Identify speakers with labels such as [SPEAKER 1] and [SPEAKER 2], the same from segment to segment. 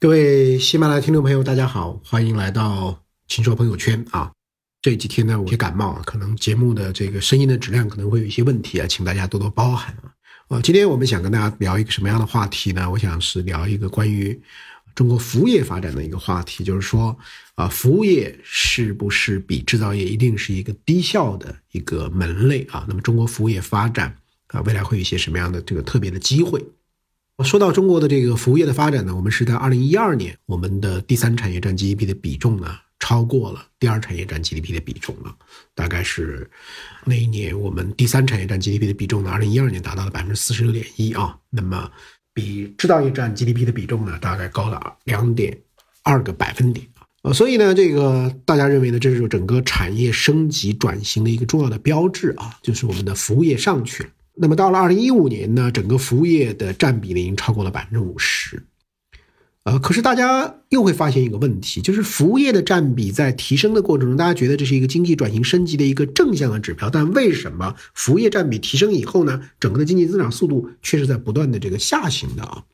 [SPEAKER 1] 各位喜马拉雅听众朋友，大家好，欢迎来到秦说朋友圈啊。这几天呢，我有感冒，可能节目的这个声音的质量可能会有一些问题啊，请大家多多包涵啊。啊，今天我们想跟大家聊一个什么样的话题呢？我想是聊一个关于中国服务业发展的一个话题，就是说啊，服务业是不是比制造业一定是一个低效的一个门类啊？那么中国服务业发展啊，未来会有一些什么样的这个特别的机会？说到中国的这个服务业的发展呢，我们是在二零一二年，我们的第三产业占 GDP 的比重呢超过了第二产业占 GDP 的比重了，大概是那一年我们第三产业占 GDP 的比重呢，二零一二年达到了百分之四十六点一啊，那么比制造业占 GDP 的比重呢，大概高了两点二个百分点啊，所以呢，这个大家认为呢，这是整个产业升级转型的一个重要的标志啊，就是我们的服务业上去了。那么到了二零一五年呢，整个服务业的占比呢已经超过了百分之五十，呃，可是大家又会发现一个问题，就是服务业的占比在提升的过程中，大家觉得这是一个经济转型升级的一个正向的指标，但为什么服务业占比提升以后呢，整个的经济增长速度却是在不断的这个下行的啊？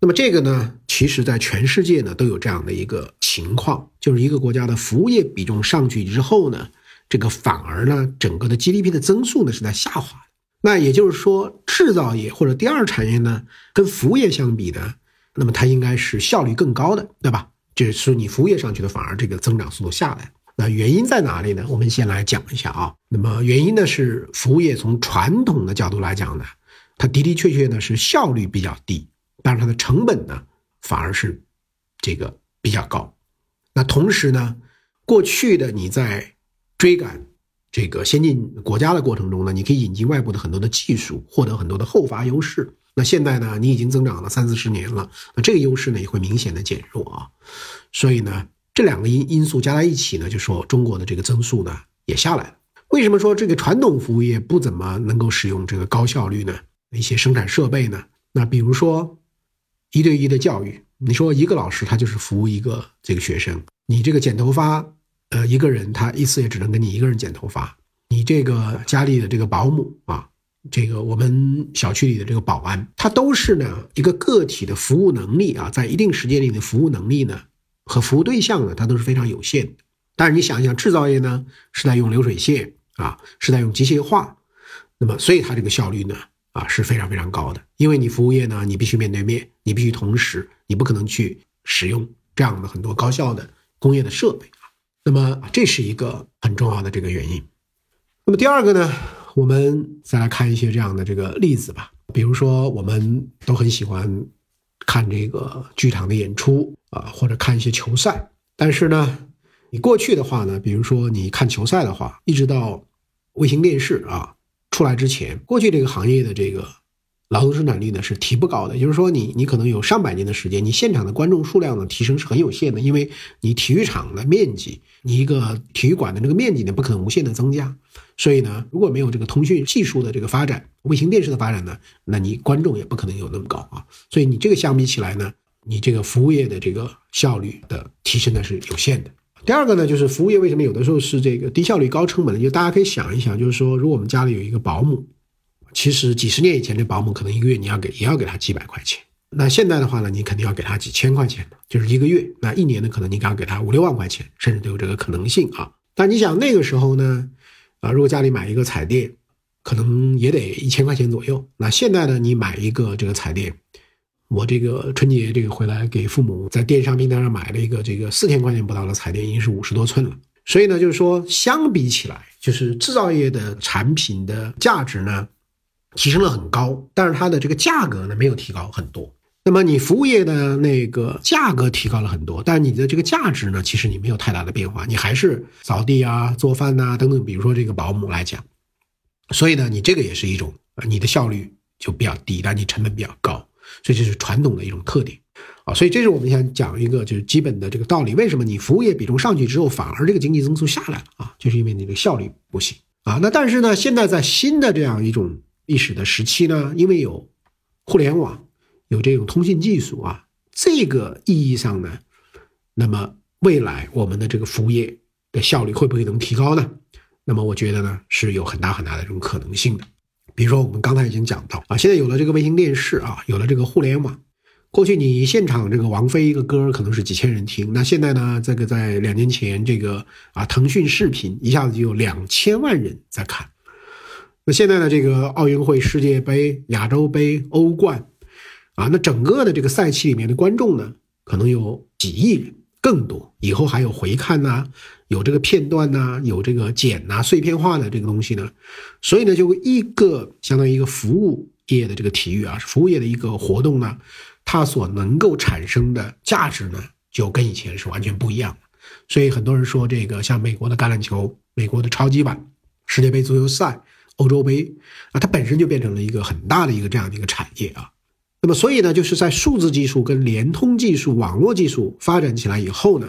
[SPEAKER 1] 那么这个呢，其实在全世界呢都有这样的一个情况，就是一个国家的服务业比重上去之后呢，这个反而呢，整个的 GDP 的增速呢是在下滑。那也就是说，制造业或者第二产业呢，跟服务业相比呢，那么它应该是效率更高的，对吧？就是你服务业上去的，反而这个增长速度下来。那原因在哪里呢？我们先来讲一下啊。那么原因呢是服务业从传统的角度来讲呢，它的的确确呢是效率比较低，但是它的成本呢反而是这个比较高。那同时呢，过去的你在追赶。这个先进国家的过程中呢，你可以引进外部的很多的技术，获得很多的后发优势。那现在呢，你已经增长了三四十年了，那这个优势呢也会明显的减弱啊。所以呢，这两个因因素加在一起呢，就说中国的这个增速呢也下来了。为什么说这个传统服务业不怎么能够使用这个高效率呢？一些生产设备呢？那比如说一对一的教育，你说一个老师他就是服务一个这个学生，你这个剪头发。呃，一个人他一次也只能给你一个人剪头发。你这个家里的这个保姆啊，这个我们小区里的这个保安，他都是呢一个个体的服务能力啊，在一定时间里的服务能力呢和服务对象呢，它都是非常有限的。但是你想一想，制造业呢是在用流水线啊，是在用机械化，那么所以它这个效率呢啊是非常非常高的。因为你服务业呢，你必须面对面，你必须同时，你不可能去使用这样的很多高效的工业的设备。那么这是一个很重要的这个原因。那么第二个呢，我们再来看一些这样的这个例子吧。比如说，我们都很喜欢看这个剧场的演出啊，或者看一些球赛。但是呢，你过去的话呢，比如说你看球赛的话，一直到卫星电视啊出来之前，过去这个行业的这个。劳动生产率呢是提不高的，也就是说，你你可能有上百年的时间，你现场的观众数量呢提升是很有限的，因为你体育场的面积，你一个体育馆的这个面积呢不可能无限的增加，所以呢，如果没有这个通讯技术的这个发展，卫星电视的发展呢，那你观众也不可能有那么高啊，所以你这个相比起来呢，你这个服务业的这个效率的提升呢是有限的。第二个呢，就是服务业为什么有的时候是这个低效率高成本呢？就大家可以想一想，就是说，如果我们家里有一个保姆。其实几十年以前，这保姆可能一个月你要给也要给他几百块钱。那现在的话呢，你肯定要给他几千块钱，就是一个月。那一年呢，可能你要给他五六万块钱，甚至都有这个可能性啊。但你想那个时候呢，啊，如果家里买一个彩电，可能也得一千块钱左右。那现在呢，你买一个这个彩电，我这个春节这个回来给父母在电商平台上买了一个这个四千块钱不到的彩电，已经是五十多寸了。所以呢，就是说相比起来，就是制造业的产品的价值呢。提升了很高，但是它的这个价格呢没有提高很多。那么你服务业的那个价格提高了很多，但是你的这个价值呢，其实你没有太大的变化，你还是扫地啊、做饭呐等等。比如说这个保姆来讲，所以呢，你这个也是一种，你的效率就比较低，但你成本比较高，所以这是传统的一种特点啊。所以这是我们想讲一个就是基本的这个道理：为什么你服务业比重上去之后，反而这个经济增速下来了啊？就是因为你的效率不行啊。那但是呢，现在在新的这样一种历史的时期呢，因为有互联网，有这种通信技术啊，这个意义上呢，那么未来我们的这个服务业的效率会不会能提高呢？那么我觉得呢，是有很大很大的这种可能性的。比如说我们刚才已经讲到啊，现在有了这个卫星电视啊，有了这个互联网，过去你现场这个王菲一个歌可能是几千人听，那现在呢，这个在两年前这个啊腾讯视频一下子就有两千万人在看。那现在呢，这个奥运会、世界杯、亚洲杯、欧冠，啊，那整个的这个赛期里面的观众呢，可能有几亿人更多。以后还有回看呐，有这个片段呐，有这个剪呐、碎片化的这个东西呢，所以呢，就一个相当于一个服务业的这个体育啊，服务业的一个活动呢。它所能够产生的价值呢，就跟以前是完全不一样的。所以很多人说，这个像美国的橄榄球、美国的超级碗、世界杯足球赛、欧洲杯啊，它本身就变成了一个很大的一个这样的一个产业啊。那么，所以呢，就是在数字技术跟联通技术、网络技术发展起来以后呢，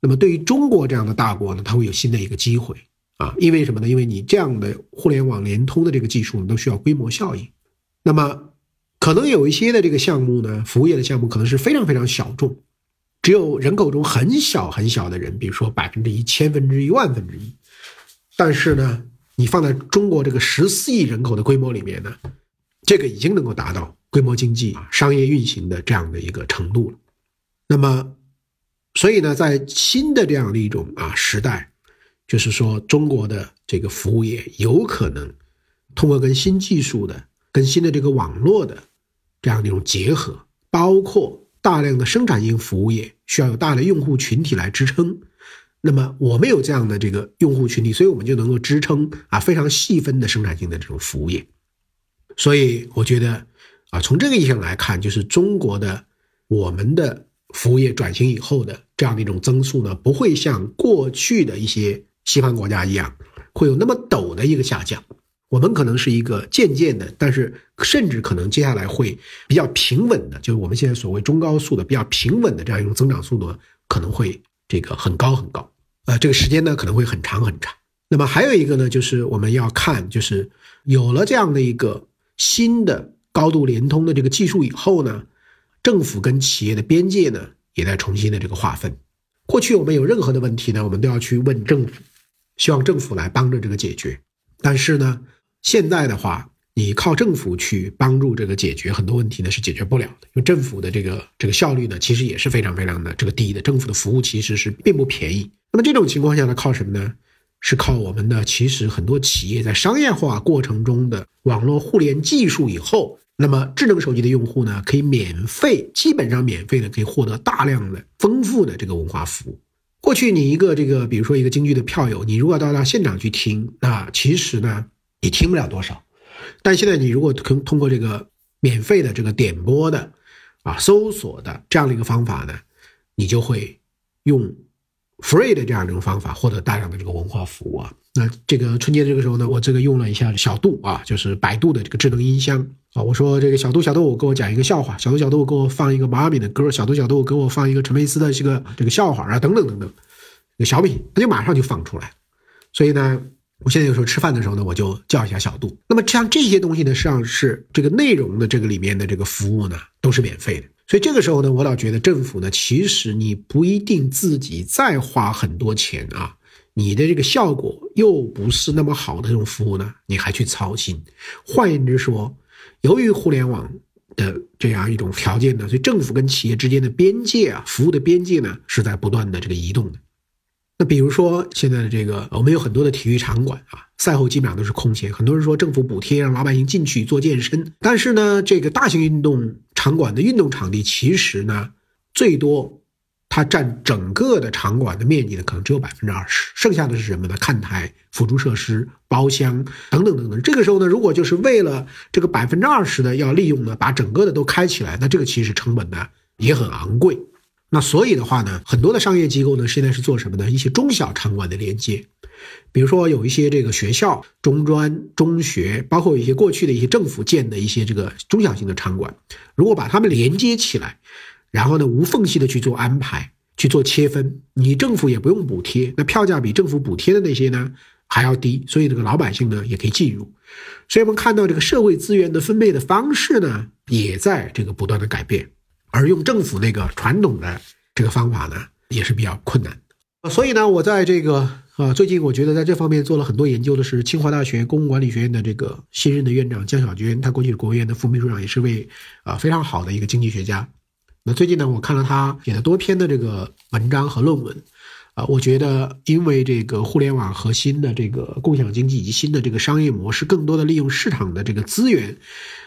[SPEAKER 1] 那么对于中国这样的大国呢，它会有新的一个机会啊。因为什么呢？因为你这样的互联网联通的这个技术呢，都需要规模效应。那么。可能有一些的这个项目呢，服务业的项目可能是非常非常小众，只有人口中很小很小的人，比如说百分之一、千分之一、万分之一。但是呢，你放在中国这个十四亿人口的规模里面呢，这个已经能够达到规模经济、商业运行的这样的一个程度了。那么，所以呢，在新的这样的一种啊时代，就是说中国的这个服务业有可能通过跟新技术的、跟新的这个网络的。这样的一种结合，包括大量的生产性服务业需要有大的用户群体来支撑。那么我们有这样的这个用户群体，所以我们就能够支撑啊非常细分的生产性的这种服务业。所以我觉得啊，从这个意义上来看，就是中国的我们的服务业转型以后的这样的一种增速呢，不会像过去的一些西方国家一样，会有那么陡的一个下降。我们可能是一个渐渐的，但是甚至可能接下来会比较平稳的，就是我们现在所谓中高速的比较平稳的这样一种增长速度，可能会这个很高很高，呃，这个时间呢可能会很长很长。那么还有一个呢，就是我们要看，就是有了这样的一个新的高度联通的这个技术以后呢，政府跟企业的边界呢也在重新的这个划分。过去我们有任何的问题呢，我们都要去问政府，希望政府来帮着这个解决，但是呢。现在的话，你靠政府去帮助这个解决很多问题呢，是解决不了的。因为政府的这个这个效率呢，其实也是非常非常的这个低的。政府的服务其实是并不便宜。那么这种情况下呢，靠什么呢？是靠我们的其实很多企业在商业化过程中的网络互联技术以后，那么智能手机的用户呢，可以免费，基本上免费的可以获得大量的丰富的这个文化服务。过去你一个这个，比如说一个京剧的票友，你如果到到现场去听，那其实呢。你听不了多少，但现在你如果通通过这个免费的这个点播的，啊搜索的这样的一个方法呢，你就会用 free 的这样一种方法获得大量的这个文化服务啊。那这个春节这个时候呢，我这个用了一下小度啊，就是百度的这个智能音箱啊。我说这个小度小度，我给我讲一个笑话，小度小度给我放一个毛阿敏的歌，小度小度给我放一个陈佩斯的这个这个笑话啊，等等等等，小品它就马上就放出来，所以呢。我现在有时候吃饭的时候呢，我就叫一下小度。那么像这些东西呢，实际上是这个内容的这个里面的这个服务呢，都是免费的。所以这个时候呢，我倒觉得政府呢，其实你不一定自己再花很多钱啊，你的这个效果又不是那么好的这种服务呢，你还去操心。换言之说，由于互联网的这样一种条件呢，所以政府跟企业之间的边界啊，服务的边界呢，是在不断的这个移动的。那比如说现在的这个，我们有很多的体育场馆啊，赛后基本上都是空闲。很多人说政府补贴让老百姓进去做健身，但是呢，这个大型运动场馆的运动场地其实呢，最多它占整个的场馆的面积呢，可能只有百分之二十，剩下的是什么呢？看台、辅助设施、包厢等等等等。这个时候呢，如果就是为了这个百分之二十的要利用呢，把整个的都开起来，那这个其实成本呢也很昂贵。那所以的话呢，很多的商业机构呢，现在是做什么呢？一些中小场馆的连接，比如说有一些这个学校、中专、中学，包括一些过去的一些政府建的一些这个中小型的场馆，如果把它们连接起来，然后呢无缝隙的去做安排、去做切分，你政府也不用补贴，那票价比政府补贴的那些呢还要低，所以这个老百姓呢也可以进入。所以我们看到这个社会资源的分配的方式呢，也在这个不断的改变。而用政府那个传统的这个方法呢，也是比较困难。所以呢，我在这个啊，最近我觉得在这方面做了很多研究的是清华大学公共管理学院的这个新任的院长江小娟，她过去是国务院的副秘书长，也是位啊非常好的一个经济学家。那最近呢，我看了他写的多篇的这个文章和论文，啊，我觉得因为这个互联网核心的这个共享经济以及新的这个商业模式，更多的利用市场的这个资源，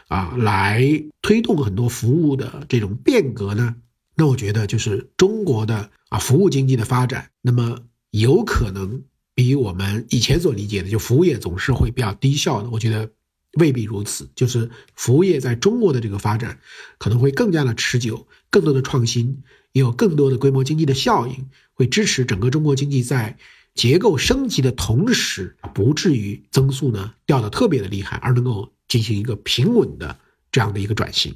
[SPEAKER 1] 啊，来推动很多服务的这种变革呢。那我觉得就是中国的啊服务经济的发展，那么有可能比我们以前所理解的就服务业总是会比较低效的，我觉得未必如此。就是服务业在中国的这个发展可能会更加的持久，更多的创新，也有更多的规模经济的效应，会支持整个中国经济在结构升级的同时，不至于增速呢掉的特别的厉害，而能够进行一个平稳的这样的一个转型。